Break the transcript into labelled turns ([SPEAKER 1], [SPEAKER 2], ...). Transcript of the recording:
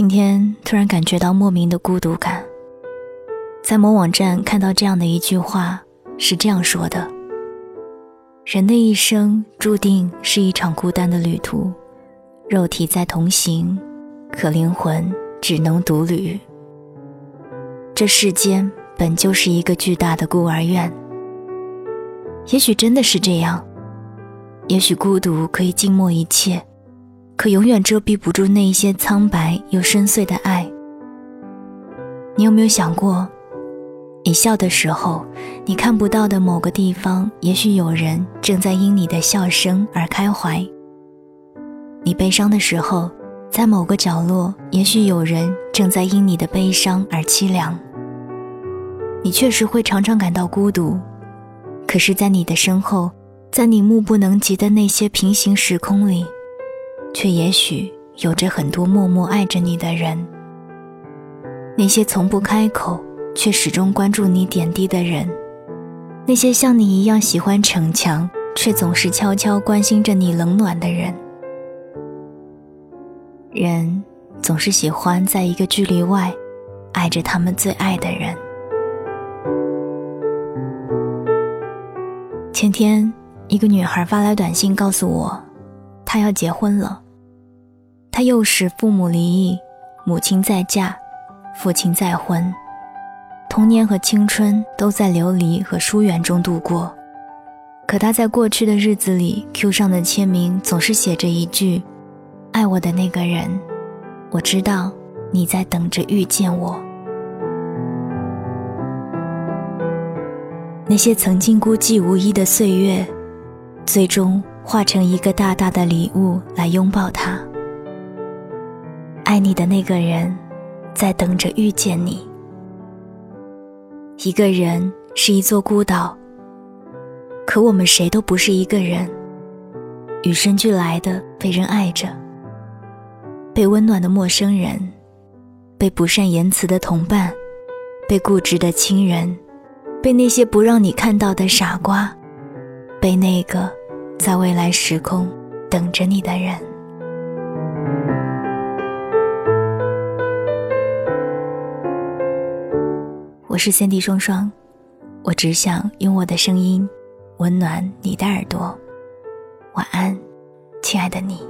[SPEAKER 1] 今天突然感觉到莫名的孤独感。在某网站看到这样的一句话，是这样说的：人的一生注定是一场孤单的旅途，肉体在同行，可灵魂只能独旅。这世间本就是一个巨大的孤儿院。也许真的是这样，也许孤独可以静默一切，可永远遮蔽不住那一些苍白又深邃的爱。你有没有想过？你笑的时候，你看不到的某个地方，也许有人正在因你的笑声而开怀；你悲伤的时候，在某个角落，也许有人正在因你的悲伤而凄凉。你确实会常常感到孤独，可是，在你的身后，在你目不能及的那些平行时空里，却也许有着很多默默爱着你的人。那些从不开口。却始终关注你点滴的人，那些像你一样喜欢逞强，却总是悄悄关心着你冷暖的人。人总是喜欢在一个距离外，爱着他们最爱的人。前天，一个女孩发来短信告诉我，他要结婚了。他幼时父母离异，母亲再嫁，父亲再婚。童年和青春都在流离和疏远中度过，可他在过去的日子里，Q 上的签名总是写着一句：“爱我的那个人，我知道你在等着遇见我。”那些曾经孤寂无依的岁月，最终化成一个大大的礼物来拥抱他。爱你的那个人，在等着遇见你。一个人是一座孤岛，可我们谁都不是一个人。与生俱来的被人爱着，被温暖的陌生人，被不善言辞的同伴，被固执的亲人，被那些不让你看到的傻瓜，被那个在未来时空等着你的人。我是三 D 双双，我只想用我的声音温暖你的耳朵。晚安，亲爱的你。